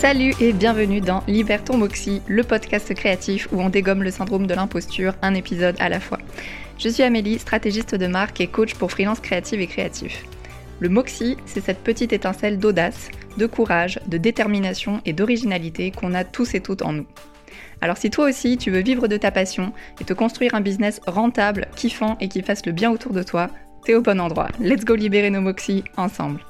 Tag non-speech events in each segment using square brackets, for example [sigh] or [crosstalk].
Salut et bienvenue dans Libère ton Moxie, le podcast créatif où on dégomme le syndrome de l'imposture, un épisode à la fois. Je suis Amélie, stratégiste de marque et coach pour freelance créative et créatif. Le Moxie, c'est cette petite étincelle d'audace, de courage, de détermination et d'originalité qu'on a tous et toutes en nous. Alors si toi aussi tu veux vivre de ta passion et te construire un business rentable, kiffant et qui fasse le bien autour de toi, t'es au bon endroit. Let's go libérer nos Moxie ensemble.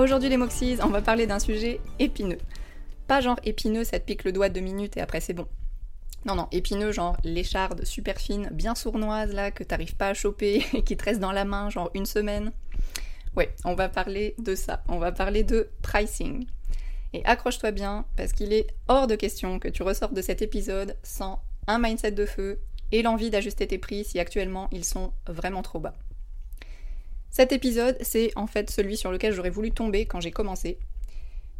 Aujourd'hui les Moxies, on va parler d'un sujet épineux. Pas genre épineux, ça te pique le doigt deux minutes et après c'est bon. Non, non, épineux, genre l'écharde super fine, bien sournoise là, que t'arrives pas à choper [laughs] et qui te reste dans la main genre une semaine. Ouais, on va parler de ça. On va parler de pricing. Et accroche-toi bien, parce qu'il est hors de question que tu ressortes de cet épisode sans un mindset de feu et l'envie d'ajuster tes prix si actuellement ils sont vraiment trop bas. Cet épisode, c'est en fait celui sur lequel j'aurais voulu tomber quand j'ai commencé.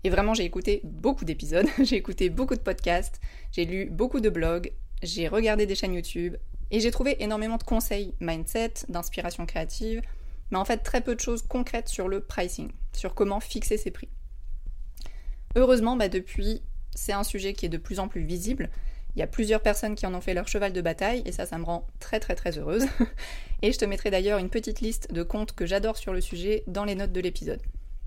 Et vraiment, j'ai écouté beaucoup d'épisodes, [laughs] j'ai écouté beaucoup de podcasts, j'ai lu beaucoup de blogs, j'ai regardé des chaînes YouTube, et j'ai trouvé énormément de conseils mindset, d'inspiration créative, mais en fait très peu de choses concrètes sur le pricing, sur comment fixer ses prix. Heureusement, bah depuis, c'est un sujet qui est de plus en plus visible, il y a plusieurs personnes qui en ont fait leur cheval de bataille et ça, ça me rend très très très heureuse. [laughs] et je te mettrai d'ailleurs une petite liste de comptes que j'adore sur le sujet dans les notes de l'épisode.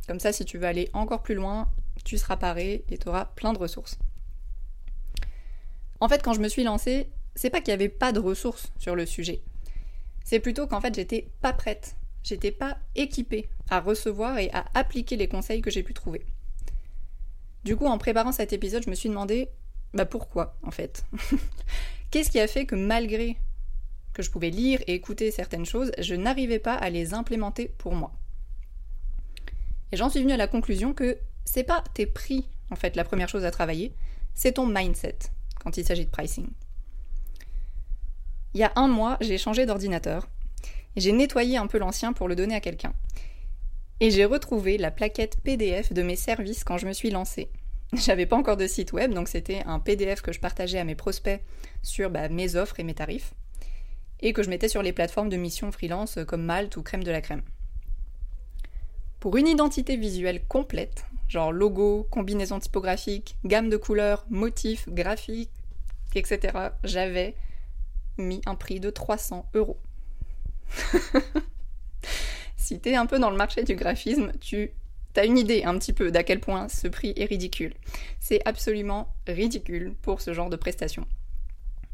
Comme ça, si tu veux aller encore plus loin, tu seras paré et tu auras plein de ressources. En fait, quand je me suis lancée, c'est pas qu'il n'y avait pas de ressources sur le sujet. C'est plutôt qu'en fait, j'étais pas prête. J'étais pas équipée à recevoir et à appliquer les conseils que j'ai pu trouver. Du coup, en préparant cet épisode, je me suis demandé bah pourquoi en fait? [laughs] Qu'est-ce qui a fait que malgré que je pouvais lire et écouter certaines choses, je n'arrivais pas à les implémenter pour moi? Et j'en suis venue à la conclusion que c'est pas tes prix en fait la première chose à travailler, c'est ton mindset quand il s'agit de pricing. Il y a un mois, j'ai changé d'ordinateur. J'ai nettoyé un peu l'ancien pour le donner à quelqu'un. Et j'ai retrouvé la plaquette PDF de mes services quand je me suis lancée. [laughs] J'avais pas encore de site web, donc c'était un PDF que je partageais à mes prospects sur bah, mes offres et mes tarifs, et que je mettais sur les plateformes de mission freelance comme Malte ou Crème de la Crème. Pour une identité visuelle complète, genre logo, combinaison typographique, gamme de couleurs, motifs, graphiques, etc., j'avais mis un prix de 300 euros. [laughs] si t'es un peu dans le marché du graphisme, tu T'as une idée un petit peu d'à quel point ce prix est ridicule. C'est absolument ridicule pour ce genre de prestation.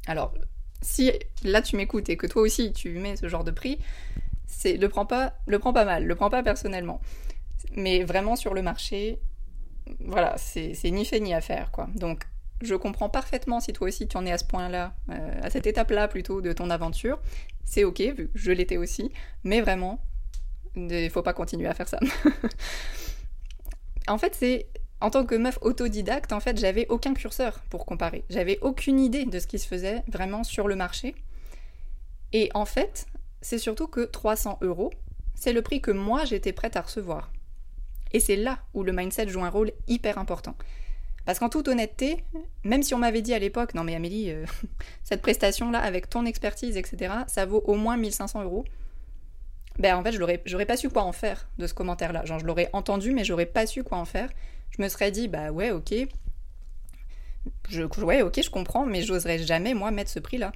Alors, si là tu m'écoutes et que toi aussi tu mets ce genre de prix, c'est le prends pas, le prends pas mal, le prends pas personnellement. Mais vraiment sur le marché, voilà, c'est ni fait ni à faire quoi. Donc je comprends parfaitement si toi aussi tu en es à ce point-là, euh, à cette étape-là plutôt de ton aventure. C'est ok, vu que je l'étais aussi, mais vraiment, il faut pas continuer à faire ça. [laughs] en fait, c'est en tant que meuf autodidacte, en fait, j'avais aucun curseur pour comparer. J'avais aucune idée de ce qui se faisait vraiment sur le marché. Et en fait, c'est surtout que 300 euros, c'est le prix que moi j'étais prête à recevoir. Et c'est là où le mindset joue un rôle hyper important. Parce qu'en toute honnêteté, même si on m'avait dit à l'époque, non mais Amélie, euh, [laughs] cette prestation-là, avec ton expertise, etc., ça vaut au moins 1500 euros, ben en fait, je j'aurais pas su quoi en faire de ce commentaire-là. Genre, je l'aurais entendu, mais j'aurais pas su quoi en faire. Je me serais dit, bah ouais, ok. Je, ouais, ok, je comprends, mais j'oserais jamais, moi, mettre ce prix-là.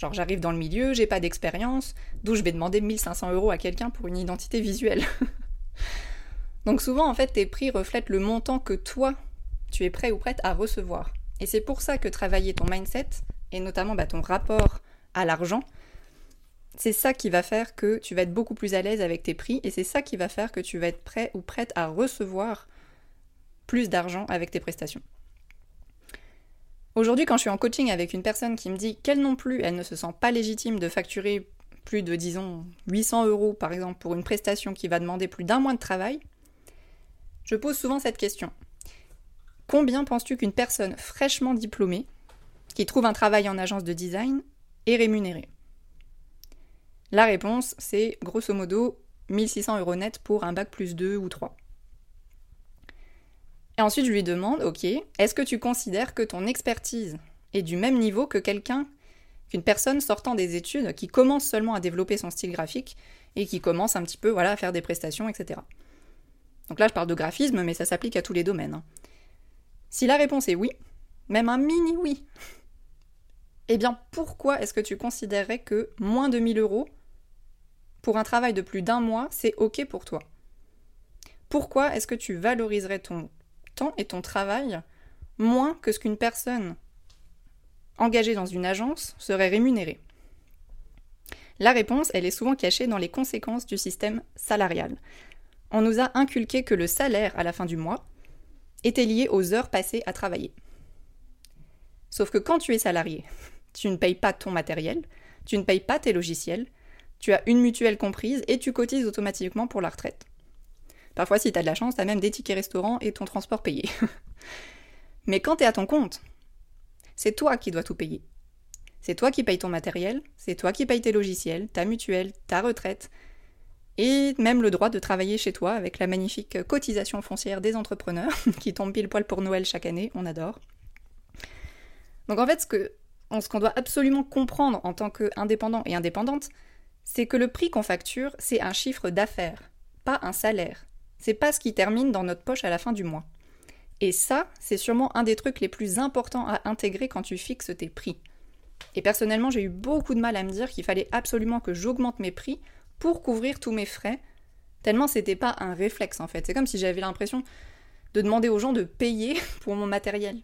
Genre, j'arrive dans le milieu, j'ai pas d'expérience, d'où je vais demander 1500 euros à quelqu'un pour une identité visuelle. [laughs] Donc, souvent, en fait, tes prix reflètent le montant que toi, tu es prêt ou prête à recevoir. Et c'est pour ça que travailler ton mindset, et notamment bah, ton rapport à l'argent, c'est ça qui va faire que tu vas être beaucoup plus à l'aise avec tes prix et c'est ça qui va faire que tu vas être prêt ou prête à recevoir plus d'argent avec tes prestations. Aujourd'hui, quand je suis en coaching avec une personne qui me dit qu'elle non plus, elle ne se sent pas légitime de facturer plus de, disons, 800 euros par exemple pour une prestation qui va demander plus d'un mois de travail, je pose souvent cette question. Combien penses-tu qu'une personne fraîchement diplômée, qui trouve un travail en agence de design, est rémunérée? La réponse, c'est grosso modo 1600 euros net pour un bac plus 2 ou 3. Et ensuite, je lui demande, ok, est-ce que tu considères que ton expertise est du même niveau que quelqu'un qu'une personne sortant des études qui commence seulement à développer son style graphique et qui commence un petit peu voilà, à faire des prestations, etc. Donc là, je parle de graphisme, mais ça s'applique à tous les domaines. hein. Si la réponse est oui, même un mini oui, eh bien pourquoi est-ce que tu considérerais que moins de 1000 euros pour un travail de plus d'un mois, c'est OK pour toi? Pourquoi est-ce que tu valoriserais ton temps et ton travail moins que ce qu'une personne engagée dans une agence serait rémunérée? La réponse, elle est souvent cachée dans les conséquences du système salarial. On nous a inculqué que le salaire à la fin du mois était lié aux heures passées à travailler. Sauf que quand tu es salarié, tu ne payes pas ton matériel, tu ne payes pas tes logiciels, tu as une mutuelle comprise et tu cotises automatiquement pour la retraite. Parfois, si tu as de la chance, tu as même des tickets restaurants et ton transport payé. [laughs] Mais quand tu es à ton compte, c'est toi qui dois tout payer. C'est toi qui payes ton matériel, c'est toi qui payes tes logiciels, ta mutuelle, ta retraite, et même le droit de travailler chez toi avec la magnifique cotisation foncière des entrepreneurs [laughs] qui tombe pile poil pour Noël chaque année, on adore. Donc en fait, ce que ce qu'on doit absolument comprendre en tant qu'indépendant et indépendante, c'est que le prix qu'on facture, c'est un chiffre d'affaires, pas un salaire. C'est pas ce qui termine dans notre poche à la fin du mois. Et ça, c'est sûrement un des trucs les plus importants à intégrer quand tu fixes tes prix. Et personnellement, j'ai eu beaucoup de mal à me dire qu'il fallait absolument que j'augmente mes prix pour couvrir tous mes frais, tellement c'était pas un réflexe en fait. C'est comme si j'avais l'impression de demander aux gens de payer [laughs] pour mon matériel.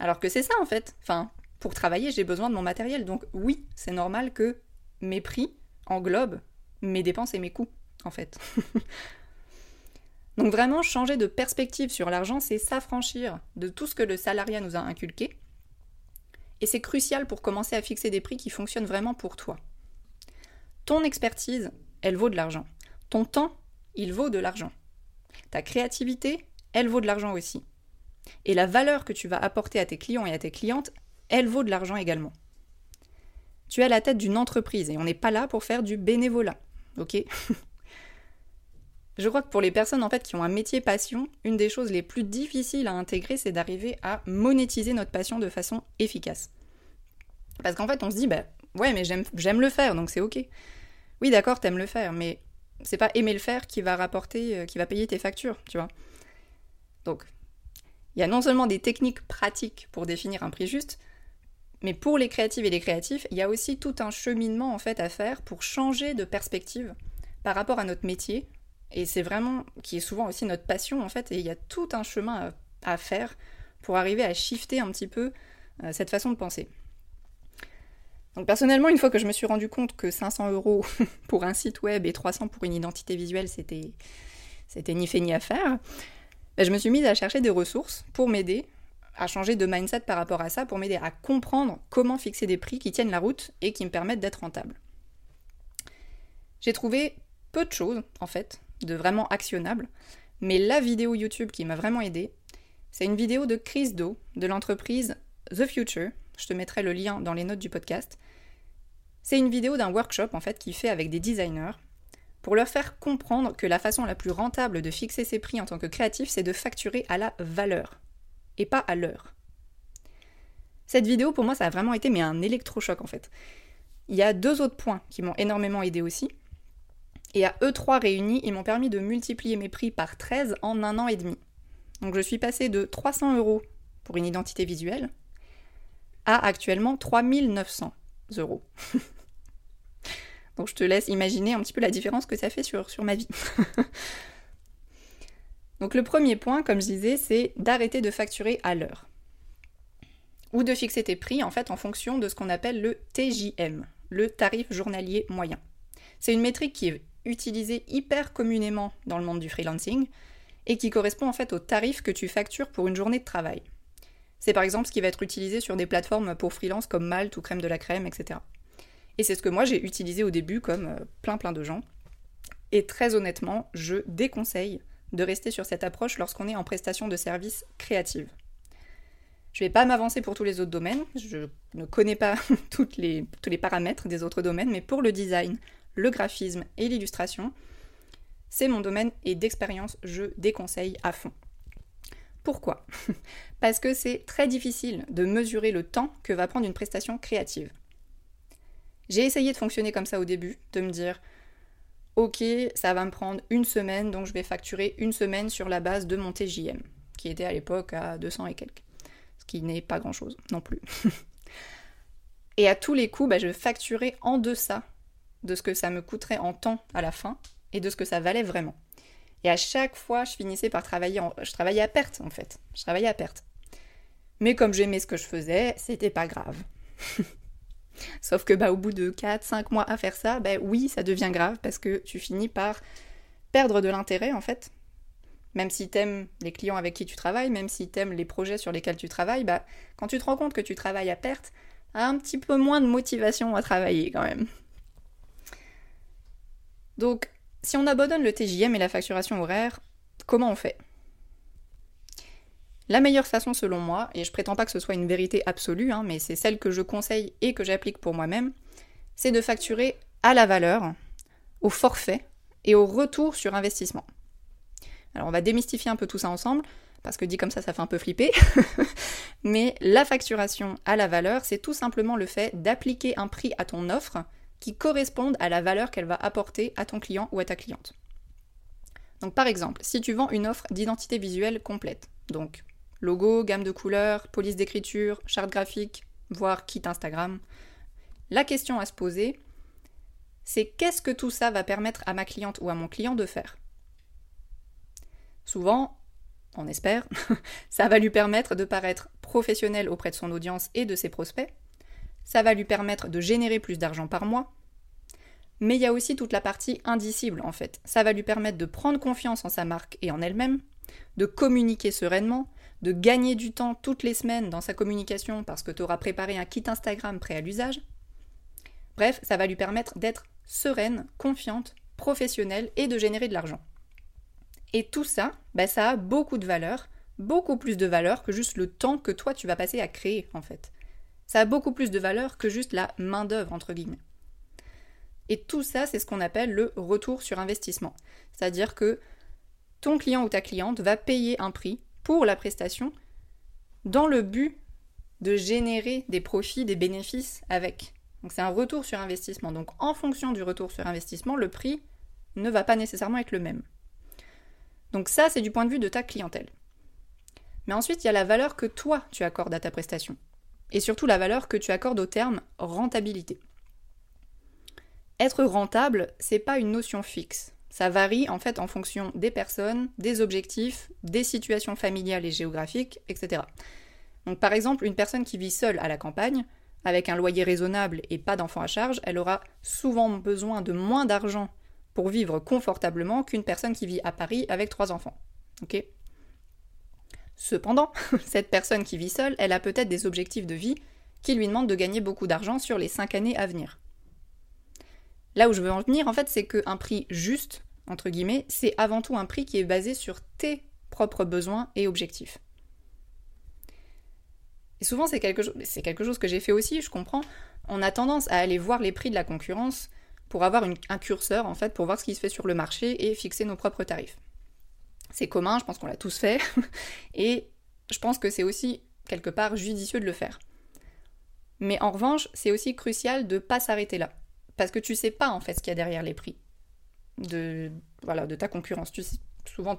Alors que c'est ça en fait. Enfin, pour travailler, j'ai besoin de mon matériel. Donc oui, c'est normal que mes prix englobent mes dépenses et mes coûts, en fait. [laughs] Donc vraiment, changer de perspective sur l'argent, c'est s'affranchir de tout ce que le salariat nous a inculqué. Et c'est crucial pour commencer à fixer des prix qui fonctionnent vraiment pour toi. Ton expertise, elle vaut de l'argent. Ton temps, il vaut de l'argent. Ta créativité, elle vaut de l'argent aussi. Et la valeur que tu vas apporter à tes clients et à tes clientes, elle vaut de l'argent également. Tu es à la tête d'une entreprise et on n'est pas là pour faire du bénévolat, ok? [laughs] Je crois que pour les personnes en fait qui ont un métier passion, une des choses les plus difficiles à intégrer, c'est d'arriver à monétiser notre passion de façon efficace. Parce qu'en fait, on se dit, bah ouais, mais j'aime le faire, donc c'est ok. Oui, d'accord, t'aimes le faire, mais c'est pas aimer le faire qui va rapporter, euh, qui va payer tes factures, tu vois. Donc, il y a non seulement des techniques pratiques pour définir un prix juste, mais pour les créatives et les créatifs, il y a aussi tout un cheminement en fait à faire pour changer de perspective par rapport à notre métier. Et c'est vraiment qui est souvent aussi notre passion en fait. Et il y a tout un chemin à, faire pour arriver à shifter un petit peu euh, cette façon de penser. Donc personnellement, une fois que je me suis rendu compte que 500 euros [laughs] pour un site web et 300 pour une identité visuelle, c'était c'était ni fait ni à faire, ben, je me suis mise à chercher des ressources pour m'aider à changer de mindset par rapport à ça, pour m'aider à comprendre comment fixer des prix qui tiennent la route et qui me permettent d'être rentable. J'ai trouvé peu de choses, en fait, de vraiment actionnables, mais la vidéo YouTube qui m'a vraiment aidé, c'est une vidéo de Chris Do de l'entreprise The Future. Je te mettrai le lien dans les notes du podcast. C'est une vidéo d'un workshop en fait qu'il fait avec des designers pour leur faire comprendre que la façon la plus rentable de fixer ses prix en tant que créatif, c'est de facturer à la valeur et pas à l'heure. Cette vidéo, pour moi, ça a vraiment été mais un électrochoc en fait. Il y a deux autres points qui m'ont énormément aidé aussi. Et à eux trois réunis, ils m'ont permis de multiplier mes prix par 13 en un an et demi. Donc je suis passée de 300 euros pour une identité visuelle à actuellement 3900 euros. [laughs] Donc je te laisse imaginer un petit peu la différence que ça fait sur, sur ma vie. [laughs] Donc le premier point, comme je disais, c'est d'arrêter de facturer à l'heure. Ou de fixer tes prix en fait en fonction de ce qu'on appelle le TJM, le tarif journalier moyen. C'est une métrique qui est utilisée hyper communément dans le monde du freelancing et qui correspond en fait au tarif que tu factures pour une journée de travail. C'est par exemple ce qui va être utilisé sur des plateformes pour freelance comme Malte ou Crème de la Crème, etc. Et c'est ce que moi j'ai utilisé au début comme euh, plein plein de gens. Et très honnêtement, je déconseille de rester sur cette approche lorsqu'on est en prestation de services créative. Je ne vais pas m'avancer pour tous les autres domaines, je ne connais pas [laughs] tous les paramètres des autres domaines, mais pour le design, le graphisme et l'illustration, c'est mon domaine et d'expérience, je déconseille à fond. Pourquoi? [laughs] Parce que c'est très difficile de mesurer le temps que va prendre une prestation créative. J'ai essayé de fonctionner comme ça au début, de me dire ok, ça va me prendre une semaine, donc je vais facturer une semaine sur la base de mon TJM, qui était à l'époque à 200 et quelques, ce qui n'est pas grand-chose non plus. [laughs] et à tous les coups, bah, je facturais en deçà de ce que ça me coûterait en temps à la fin et de ce que ça valait vraiment. Et à chaque fois, je finissais par travailler, je travaillais à perte en fait, je travaillais à perte. Mais comme j'aimais ce que je faisais, c'était pas grave. [laughs] Sauf que bah, au bout de 4-5 mois à faire ça, bah, oui, ça devient grave parce que tu finis par perdre de l'intérêt en fait. Même si t'aimes les clients avec qui tu travailles, même si t'aimes les projets sur lesquels tu travailles, bah, quand tu te rends compte que tu travailles à perte, t'as un petit peu moins de motivation à travailler quand même. Donc, si on abandonne le TJM et la facturation horaire, comment on fait? La meilleure façon selon moi, et je prétends pas que ce soit une vérité absolue, hein, mais c'est celle que je conseille et que j'applique pour moi-même, c'est de facturer à la valeur, au forfait et au retour sur investissement. Alors on va démystifier un peu tout ça ensemble, parce que dit comme ça, ça fait un peu flipper. [laughs] mais la facturation à la valeur, c'est tout simplement le fait d'appliquer un prix à ton offre qui corresponde à la valeur qu'elle va apporter à ton client ou à ta cliente. Donc par exemple, si tu vends une offre d'identité visuelle complète, donc Logo, gamme de couleurs, police d'écriture, charte graphique, voire kit Instagram. La question à se poser, c'est qu'est-ce que tout ça va permettre à ma cliente ou à mon client de faire? Souvent, on espère, [laughs] ça va lui permettre de paraître professionnel auprès de son audience et de ses prospects, ça va lui permettre de générer plus d'argent par mois, mais il y a aussi toute la partie indicible en fait. Ça va lui permettre de prendre confiance en sa marque et en elle-même, de communiquer sereinement, de gagner du temps toutes les semaines dans sa communication parce que tu auras préparé un kit Instagram prêt à l'usage. Bref, ça va lui permettre d'être sereine, confiante, professionnelle et de générer de l'argent. Et tout ça, bah, ça a beaucoup de valeur, beaucoup plus de valeur que juste le temps que toi tu vas passer à créer en fait. Ça a beaucoup plus de valeur que juste la main-d'œuvre entre guillemets. Et tout ça, c'est ce qu'on appelle le retour sur investissement. C'est-à-dire que ton client ou ta cliente va payer un prix pour la prestation dans le but de générer des profits, des bénéfices avec. Donc c'est un retour sur investissement. Donc en fonction du retour sur investissement, le prix ne va pas nécessairement être le même. Donc ça, c'est du point de vue de ta clientèle. Mais ensuite, il y a la valeur que toi, tu accordes à ta prestation. Et surtout la valeur que tu accordes au terme rentabilité. Être rentable, c'est pas une notion fixe. Ça varie en fait en fonction des personnes, des objectifs, des situations familiales et géographiques, etc. Donc par exemple, une personne qui vit seule à la campagne, avec un loyer raisonnable et pas d'enfants à charge, elle aura souvent besoin de moins d'argent pour vivre confortablement qu'une personne qui vit à Paris avec trois enfants. Cependant, [laughs] cette personne qui vit seule, elle a peut-être des objectifs de vie qui lui demandent de gagner beaucoup d'argent sur les cinq années à venir. Là où je veux en venir, en fait, c'est qu'un prix juste, entre guillemets, c'est avant tout un prix qui est basé sur tes propres besoins et objectifs. Et souvent, c'est quelque, chose que j'ai fait aussi, je comprends. On a tendance à aller voir les prix de la concurrence pour avoir un curseur, en fait, pour voir ce qui se fait sur le marché et fixer nos propres tarifs. C'est commun, je pense qu'on l'a tous fait, [laughs] et je pense que c'est aussi quelque part judicieux de le faire. Mais en revanche, c'est aussi crucial de ne pas s'arrêter là. Parce que tu sais pas en fait ce qu'il y a derrière les prix de, voilà, de ta concurrence. Souvent,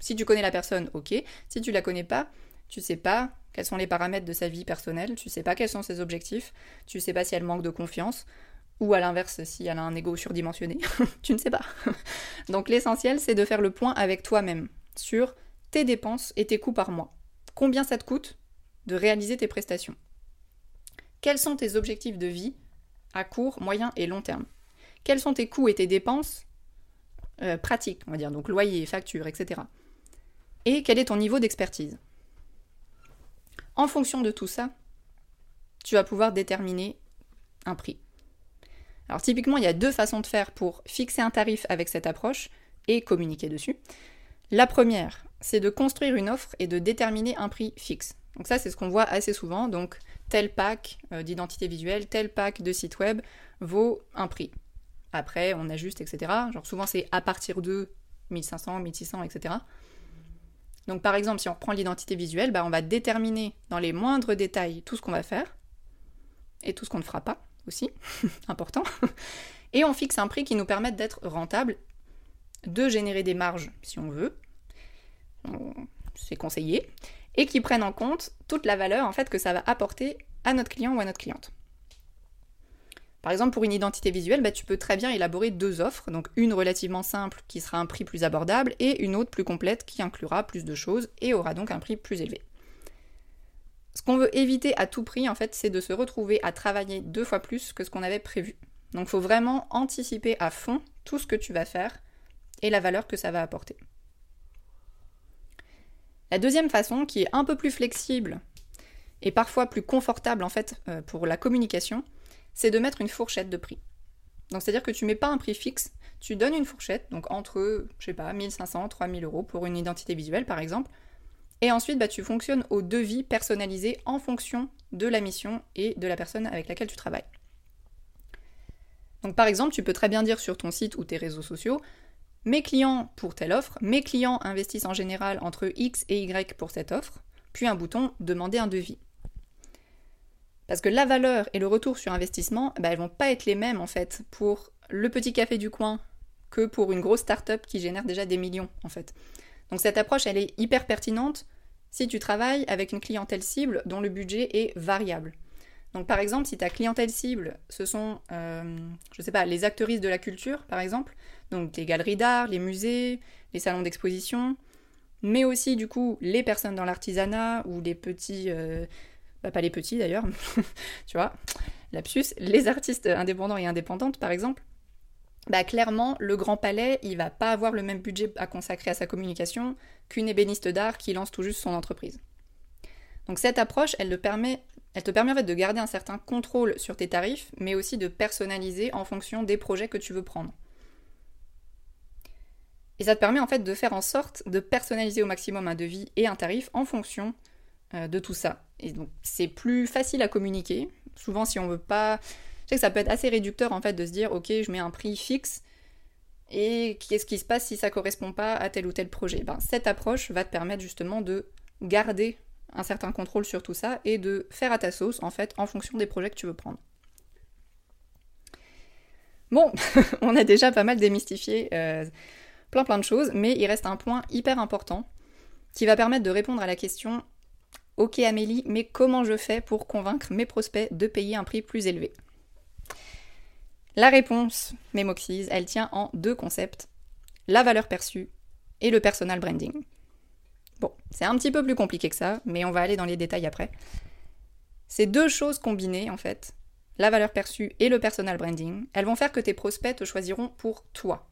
si tu connais la personne, ok. Si tu la connais pas, tu sais pas quels sont les paramètres de sa vie personnelle, tu sais pas quels sont ses objectifs, tu sais pas si elle manque de confiance, ou à l'inverse, si elle a un ego surdimensionné, [laughs] tu ne sais pas. [laughs] Donc l'essentiel, c'est de faire le point avec toi-même sur tes dépenses et tes coûts par mois. Combien ça te coûte de réaliser tes prestations? Quels sont tes objectifs de vie à court, moyen et long terme. Quels sont tes coûts et tes dépenses euh, pratiques, on va dire, donc loyer, facture, etc. Et quel est ton niveau d'expertise? En fonction de tout ça, tu vas pouvoir déterminer un prix. Alors typiquement, il y a deux façons de faire pour fixer un tarif avec cette approche et communiquer dessus. La première, c'est de construire une offre et de déterminer un prix fixe. Donc ça, c'est ce qu'on voit assez souvent. Donc tel pack euh, d'identité visuelle, tel pack de site web vaut un prix. Après, on ajuste, etc. Genre souvent c'est à partir de 1500, 1600, etc. Donc par exemple, si on reprend l'identité visuelle, bah, on va déterminer dans les moindres détails tout ce qu'on va faire et tout ce qu'on ne fera pas. aussi, [laughs] important. Et on fixe un prix qui nous permette d'être rentable, de générer des marges si on veut, c'est conseillé, et qui prennent en compte toute la valeur en fait que ça va apporter à notre client ou à notre cliente. Par exemple, pour une identité visuelle, bah, tu peux très bien élaborer deux offres, donc une relativement simple qui sera un prix plus abordable et une autre plus complète qui inclura plus de choses et aura donc un prix plus élevé. Ce qu'on veut éviter à tout prix, en fait, c'est de se retrouver à travailler deux fois plus que ce qu'on avait prévu. Donc il faut vraiment anticiper à fond tout ce que tu vas faire et la valeur que ça va apporter. La deuxième façon, qui est un peu plus flexible et parfois plus confortable en fait euh, pour la communication, c'est de mettre une fourchette de prix. Donc c'est-à-dire que tu mets pas un prix fixe, tu donnes une fourchette, donc entre, je sais pas, 1500, 3000 euros pour une identité visuelle par exemple, et ensuite bah, tu fonctionnes au devis personnalisé en fonction de la mission et de la personne avec laquelle tu travailles. Donc par exemple, tu peux très bien dire sur ton site ou tes réseaux sociaux, mes clients pour telle offre, mes clients investissent en général entre X et Y pour cette offre, puis un bouton demander un devis. Parce que la valeur et le retour sur investissement, bah, elles vont pas être les mêmes en fait pour le petit café du coin que pour une grosse start-up qui génère déjà des millions en fait. Donc cette approche, elle est hyper pertinente si tu travailles avec une clientèle cible dont le budget est variable. Donc par exemple, si ta clientèle cible, ce sont, euh, je sais pas, les actrices de la culture, par exemple, donc les galeries d'art, les musées, les salons d'exposition, mais aussi du coup les personnes dans l'artisanat ou les petits, euh, bah, pas les petits d'ailleurs, [laughs] tu vois, lapsus, les artistes indépendants et indépendantes par exemple, bah clairement, le Grand Palais, il va pas avoir le même budget à consacrer à sa communication qu'une ébéniste d'art qui lance tout juste son entreprise. Donc cette approche, elle, te permet, elle te permet en fait de garder un certain contrôle sur tes tarifs, mais aussi de personnaliser en fonction des projets que tu veux prendre. Et ça te permet en fait de faire en sorte de personnaliser au maximum un devis et un tarif en fonction euh, de tout ça. Et donc c'est plus facile à communiquer. Souvent si on veut pas... Je sais que ça peut être assez réducteur en fait de se dire ok je mets un prix fixe et qu'est-ce qui se passe si ça correspond pas à tel ou tel projet? Ben, Cette approche va te permettre justement de garder un certain contrôle sur tout ça et de faire à ta sauce en fait en fonction des projets que tu veux prendre. Bon, [laughs] on a déjà pas mal démystifié euh, plein plein de choses, mais il reste un point hyper important qui va permettre de répondre à la question Ok Amélie, mais comment je fais pour convaincre mes prospects de payer un prix plus élevé? La réponse, mes elle tient en deux concepts la valeur perçue et le personal branding. Bon, c'est un petit peu plus compliqué que ça, mais on va aller dans les détails après. Ces deux choses combinées, en fait, la valeur perçue et le personal branding, elles vont faire que tes prospects te choisiront pour toi,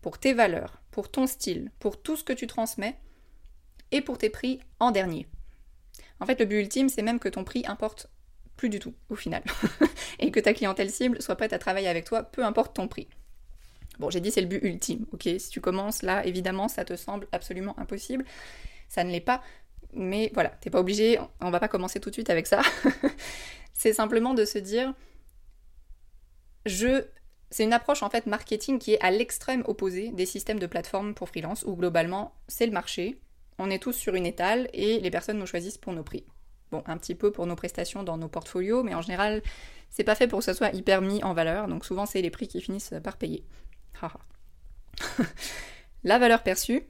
pour tes valeurs, pour ton style, pour tout ce que tu transmets, et pour tes prix en dernier. En fait, le but ultime, c'est même que ton prix importe plus du tout, au final, [laughs] et que ta clientèle cible soit prête à travailler avec toi, peu importe ton prix. Bon, j'ai dit c'est le but ultime, ok? Si tu commences là, évidemment, ça te semble absolument impossible ça ne l'est pas. Mais voilà, t'es pas obligé, on va pas commencer tout de suite avec ça. [laughs] c'est simplement de se dire, je c'est une approche en fait marketing qui est à l'extrême opposé des systèmes de plateforme pour freelance où globalement c'est le marché, on est tous sur une étale et les personnes nous choisissent pour nos prix. Bon, un petit peu pour nos prestations dans nos portfolios, mais en général c'est pas fait pour que ça soit hyper mis en valeur, donc souvent c'est les prix qui finissent par payer. [laughs] La valeur perçue,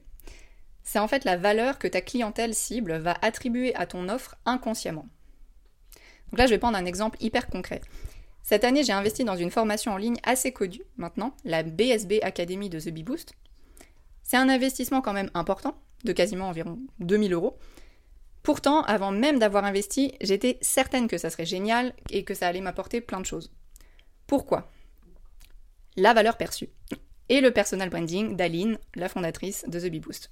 c'est en fait la valeur que ta clientèle cible va attribuer à ton offre inconsciemment. Donc là, je vais prendre un exemple hyper concret. Cette année, j'ai investi dans une formation en ligne assez connue maintenant, la BSB Academy de The Bee Boost. C'est un investissement quand même important, de quasiment environ 2000 euros. Pourtant, avant même d'avoir investi, j'étais certaine que ça serait génial et que ça allait m'apporter plein de choses. Pourquoi? La valeur perçue et le personal branding d'Aline, la fondatrice de The Bee Boost.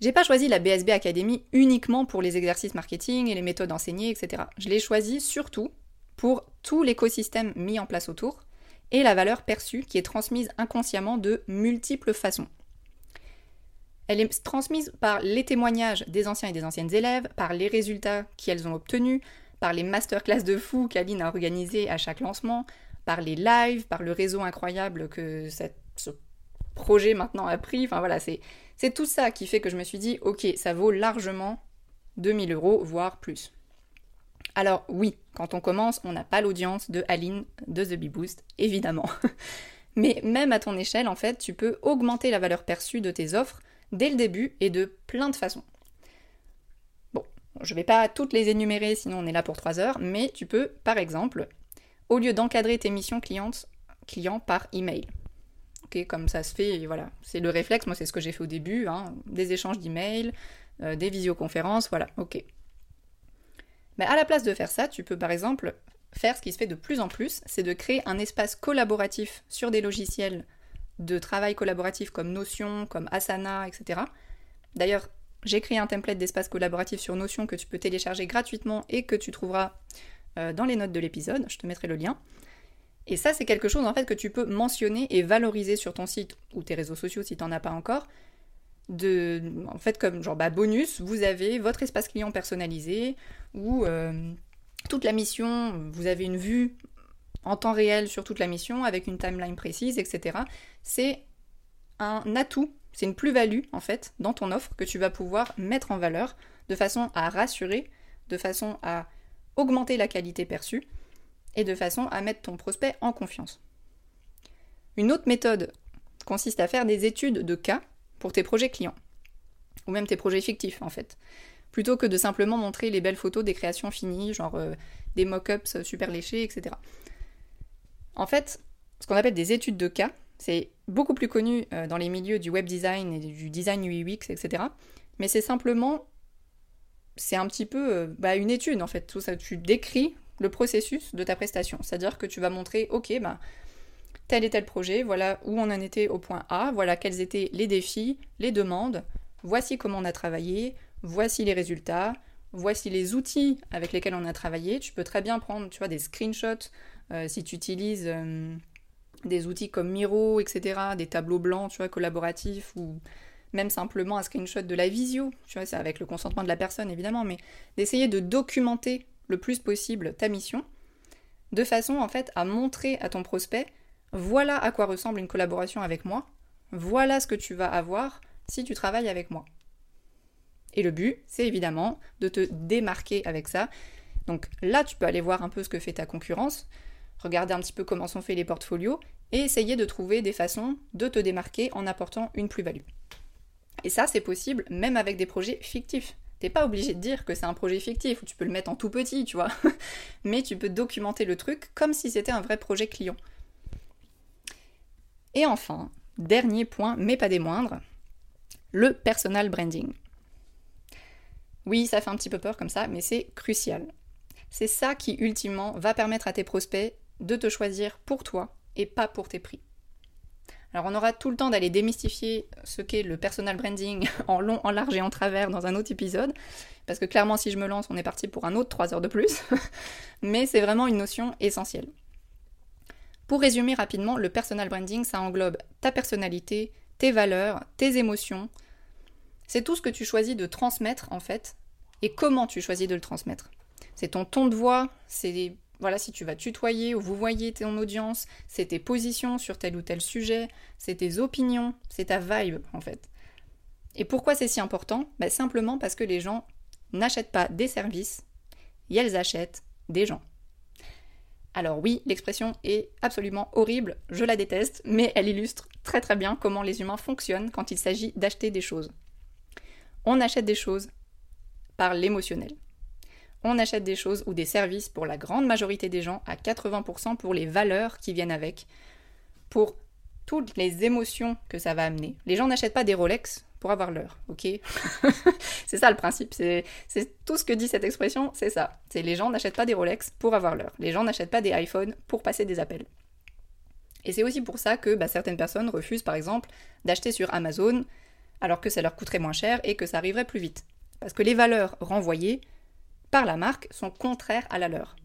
J'ai pas choisi la BSB Academy uniquement pour les exercices marketing et les méthodes enseignées, etc. Je l'ai choisi surtout pour tout l'écosystème mis en place autour et la valeur perçue qui est transmise inconsciemment de multiples façons. Elle est transmise par les témoignages des anciens et des anciennes élèves, par les résultats qu'elles ont obtenus, par les masterclass de fou qu'Aline a organisées à chaque lancement, par les lives, par le réseau incroyable que ce projet maintenant a pris. Enfin voilà, c'est c'est tout ça qui fait que je me suis dit, ok, ça vaut largement 2000 euros, voire plus. Alors oui, quand on commence, on n'a pas l'audience de Aline de The Bee Boost, évidemment. [laughs] Mais même à ton échelle, en fait, tu peux augmenter la valeur perçue de tes offres dès le début et de plein de façons. Bon, je ne vais pas toutes les énumérer, sinon on est là pour 3 heures, mais tu peux, par exemple, au lieu d'encadrer tes missions clients par email. Ok, comme ça se fait, voilà, c'est le réflexe, moi c'est ce que j'ai fait au début, hein, des échanges d'emails, euh, des visioconférences, voilà, ok. Mais à la place de faire ça, tu peux par exemple faire ce qui se fait de plus en plus, c'est de créer un espace collaboratif sur des logiciels de travail collaboratif comme Notion, comme Asana, etc. D'ailleurs, j'ai créé un template d'espace collaboratif sur Notion que tu peux télécharger gratuitement et que tu trouveras euh, dans les notes de l'épisode. Je te mettrai le lien. Et ça, c'est quelque chose en fait que tu peux mentionner et valoriser sur ton site ou tes réseaux sociaux si tu n'en as pas encore. En fait, comme genre bah, bonus, vous avez votre espace client personnalisé ou euh, toute la mission, vous avez une vue en temps réel sur toute la mission avec une timeline précise, etc. C'est un atout, c'est une plus-value en fait dans ton offre que tu vas pouvoir mettre en valeur de façon à rassurer, de façon à augmenter la qualité perçue et de façon à mettre ton prospect en confiance. Une autre méthode consiste à faire des études de cas pour tes projets clients, ou même tes projets fictifs en fait, plutôt que de simplement montrer les belles photos des créations finies, genre euh, des mock-ups super léchés, etc. En fait, ce qu'on appelle des études de cas, c'est beaucoup plus connu euh, dans les milieux du web design et du design UX, etc. Mais c'est simplement, c'est un petit peu euh, bah, une étude en fait. Tout ça, tu décris le processus de ta prestation. C'est-à-dire que tu vas montrer, ok, bah, tel et tel projet, voilà où on en était au point A, voilà quels étaient les défis, les demandes, voici comment on a travaillé, voici les résultats, voici les outils avec lesquels on a travaillé. Tu peux très bien prendre, tu vois, des screenshots euh, si tu utilises euh, des outils comme Miro, etc., des tableaux blancs, tu vois, collaboratifs ou même simplement un screenshot de la visio, tu vois, avec le consentement de la personne évidemment, mais d'essayer de documenter le plus possible ta mission, de façon en fait à montrer à ton prospect voilà à quoi ressemble une collaboration avec moi, voilà ce que tu vas avoir si tu travailles avec moi. Et le but, c'est évidemment de te démarquer avec ça. Donc là, tu peux aller voir un peu ce que fait ta concurrence, regarder un petit peu comment sont faits les portfolios et essayer de trouver des façons de te démarquer en apportant une plus-value. Et ça, c'est possible même avec des projets fictifs. T'es pas obligé de dire que c'est un projet fictif ou tu peux le mettre en tout petit, tu vois. [laughs] Mais tu peux documenter le truc comme si c'était un vrai projet client. Et enfin, dernier point, mais pas des moindres, le personal branding. Oui, ça fait un petit peu peur comme ça, mais c'est crucial. C'est ça qui, ultimement, va permettre à tes prospects de te choisir pour toi et pas pour tes prix. Alors on aura tout le temps d'aller démystifier ce qu'est le personal branding [laughs] en long, en large et en travers dans un autre épisode, parce que clairement si je me lance on est parti pour un autre 3 heures de plus, [laughs] mais c'est vraiment une notion essentielle. Pour résumer rapidement, le personal branding ça englobe ta personnalité, tes valeurs, tes émotions, c'est tout ce que tu choisis de transmettre en fait, et comment tu choisis de le transmettre. C'est ton ton de voix, c'est voilà, si tu vas tutoyer ou vous voyez ton audience, c'est tes positions sur tel ou tel sujet, c'est tes opinions, c'est ta vibe en fait. Et pourquoi c'est si important? Bah, Simplement parce que les gens n'achètent pas des services, elles achètent des gens. Alors oui, l'expression est absolument horrible, je la déteste, mais elle illustre très très bien comment les humains fonctionnent quand il s'agit d'acheter des choses. On achète des choses par l'émotionnel on achète des choses ou des services pour la grande majorité des gens, à 80% pour les valeurs qui viennent avec, pour toutes les émotions que ça va amener. Les gens n'achètent pas des Rolex pour avoir l'heure, ok? [laughs] C'est ça le principe, c'est tout ce que dit cette expression, c'est ça. C'est les gens n'achètent pas des Rolex pour avoir l'heure. Les gens n'achètent pas des iPhones pour passer des appels. Et c'est aussi pour ça que bah, certaines personnes refusent par exemple d'acheter sur Amazon alors que ça leur coûterait moins cher et que ça arriverait plus vite. Parce que les valeurs renvoyées, par la marque sont contraires à la leur.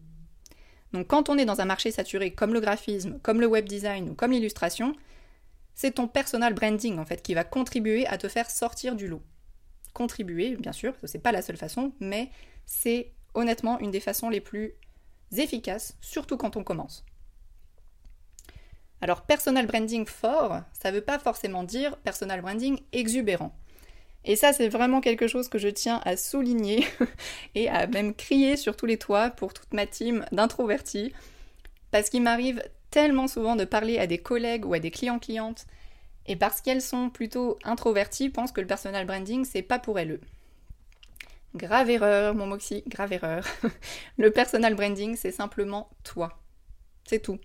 Donc quand on est dans un marché saturé comme le graphisme, comme le web design ou comme l'illustration, c'est ton personal branding en fait qui va contribuer à te faire sortir du lot. Contribuer, bien sûr, ce n'est pas la seule façon, mais c'est honnêtement une des façons les plus efficaces, surtout quand on commence. Alors personal branding fort, ça ne veut pas forcément dire personal branding exubérant. Et ça, c'est vraiment quelque chose que je tiens à souligner [laughs] et à même crier sur tous les toits pour toute ma team d'introvertis. Parce qu'il m'arrive tellement souvent de parler à des collègues ou à des clients-clientes et parce qu'elles sont plutôt introverties, pensent que le personal branding, c'est pas pour elles. Grave erreur, mon Moxie, grave erreur. [laughs] le personal branding, c'est simplement toi. C'est tout.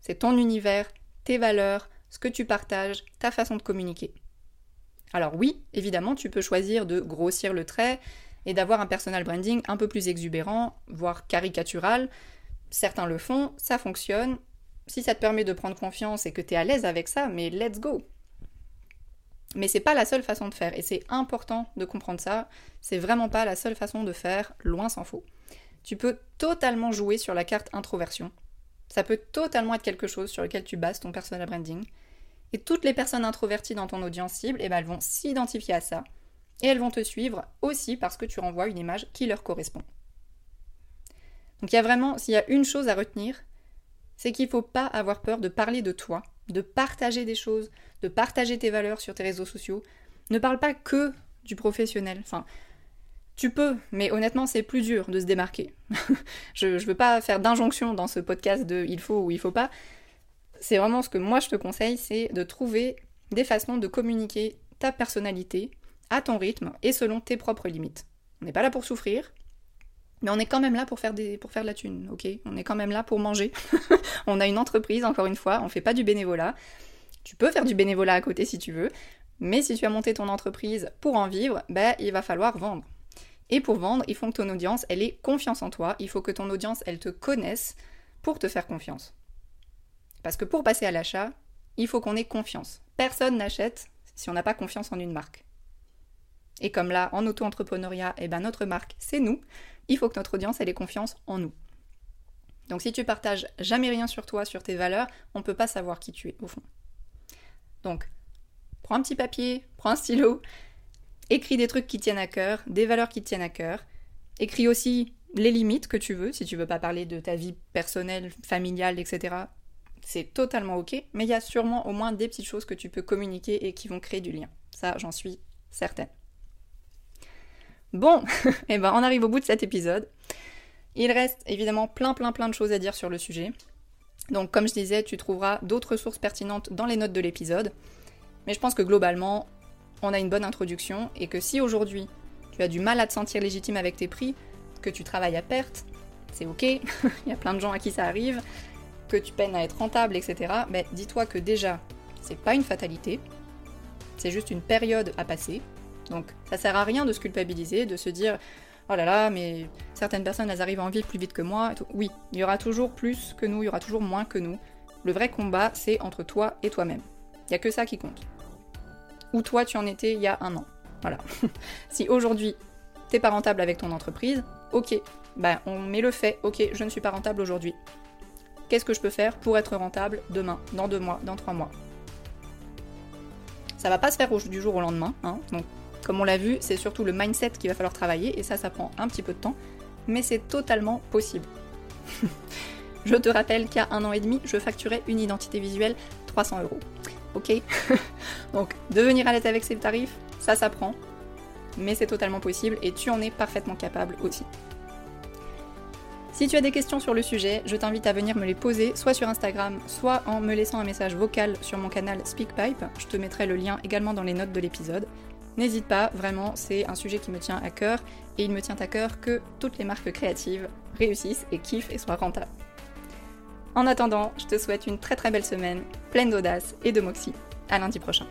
C'est ton univers, tes valeurs, ce que tu partages, ta façon de communiquer. Alors oui, évidemment, tu peux choisir de grossir le trait et d'avoir un personal branding un peu plus exubérant, voire caricatural. Certains le font, ça fonctionne. Si ça te permet de prendre confiance et que tu es à l'aise avec ça, mais let's go. Mais c'est pas la seule façon de faire et c'est important de comprendre ça. C'est vraiment pas la seule façon de faire, loin s'en faut. Tu peux totalement jouer sur la carte introversion. Ça peut totalement être quelque chose sur lequel tu bases ton personal branding. Et toutes les personnes introverties dans ton audience cible, eh ben, elles vont s'identifier à ça. Et elles vont te suivre aussi parce que tu renvoies une image qui leur correspond. Donc il y a vraiment, s'il y a une chose à retenir, c'est qu'il ne faut pas avoir peur de parler de toi, de partager des choses, de partager tes valeurs sur tes réseaux sociaux. Ne parle pas que du professionnel. Enfin, tu peux, mais honnêtement, c'est plus dur de se démarquer. [laughs] je ne veux pas faire d'injonction dans ce podcast de il faut ou il faut pas. C'est vraiment ce que moi je te conseille, c'est de trouver des façons de communiquer ta personnalité à ton rythme et selon tes propres limites. On n'est pas là pour souffrir, mais on est quand même là pour faire, des, pour faire de la thune, ok? On est quand même là pour manger. [laughs] on a une entreprise, encore une fois, on fait pas du bénévolat. Tu peux faire du bénévolat à côté si tu veux, mais si tu as monté ton entreprise pour en vivre, ben, il va falloir vendre. Et pour vendre, il faut que ton audience, elle ait confiance en toi, il faut que ton audience, elle te connaisse pour te faire confiance. Parce que pour passer à l'achat, il faut qu'on ait confiance. Personne n'achète si on n'a pas confiance en une marque. Et comme là, en auto-entrepreneuriat, eh ben notre marque, c'est nous. Il faut que notre audience ait confiance en nous. Donc si tu partages jamais rien sur toi, sur tes valeurs, on ne peut pas savoir qui tu es au fond. Donc, prends un petit papier, prends un stylo, écris des trucs qui tiennent à cœur, des valeurs qui tiennent à cœur. Écris aussi les limites que tu veux, si tu veux pas parler de ta vie personnelle, familiale, etc. C'est totalement ok, mais il y a sûrement au moins des petites choses que tu peux communiquer et qui vont créer du lien. Ça, j'en suis certaine. Bon, et [laughs] eh ben on arrive au bout de cet épisode. Il reste évidemment plein plein plein de choses à dire sur le sujet. Donc comme je disais, tu trouveras d'autres sources pertinentes dans les notes de l'épisode. Mais je pense que globalement, on a une bonne introduction et que si aujourd'hui tu as du mal à te sentir légitime avec tes prix, que tu travailles à perte, c'est ok, [laughs] il y a plein de gens à qui ça arrive, que tu peines à être rentable, etc. Mais dis-toi que déjà, c'est pas une fatalité, c'est juste une période à passer. Donc ça sert à rien de se culpabiliser, de se dire oh là là, mais certaines personnes elles arrivent en vivre plus vite que moi. Oui, il y aura toujours plus que nous, il y aura toujours moins que nous. Le vrai combat, c'est entre toi et toi-même. Il n'y a que ça qui compte. Où toi tu en étais il y a un an. Voilà. [laughs] si aujourd'hui t'es pas rentable avec ton entreprise, ok, ben on met le fait, ok, je ne suis pas rentable aujourd'hui. Qu'est-ce que je peux faire pour être rentable demain, dans deux mois, dans trois mois? Ça va pas se faire du jour au lendemain, hein, donc comme on l'a vu, c'est surtout le mindset qu'il va falloir travailler et ça, ça prend un petit peu de temps, mais c'est totalement possible. [laughs] je te rappelle a un an et demi, je facturais une identité visuelle 300 euros. Ok [laughs] Donc, devenir à l'aise avec ces tarifs, ça s'apprend, mais c'est totalement possible et tu en es parfaitement capable aussi. Si tu as des questions sur le sujet, je t'invite à venir me les poser soit sur Instagram, soit en me laissant un message vocal sur mon canal SpeakPipe. Je te mettrai le lien également dans les notes de l'épisode. N'hésite pas, vraiment, c'est un sujet qui me tient à cœur et il me tient à cœur que toutes les marques créatives réussissent et kiffent et soient rentables. En attendant, je te souhaite une très très belle semaine, pleine d'audace et de moxie. À lundi prochain.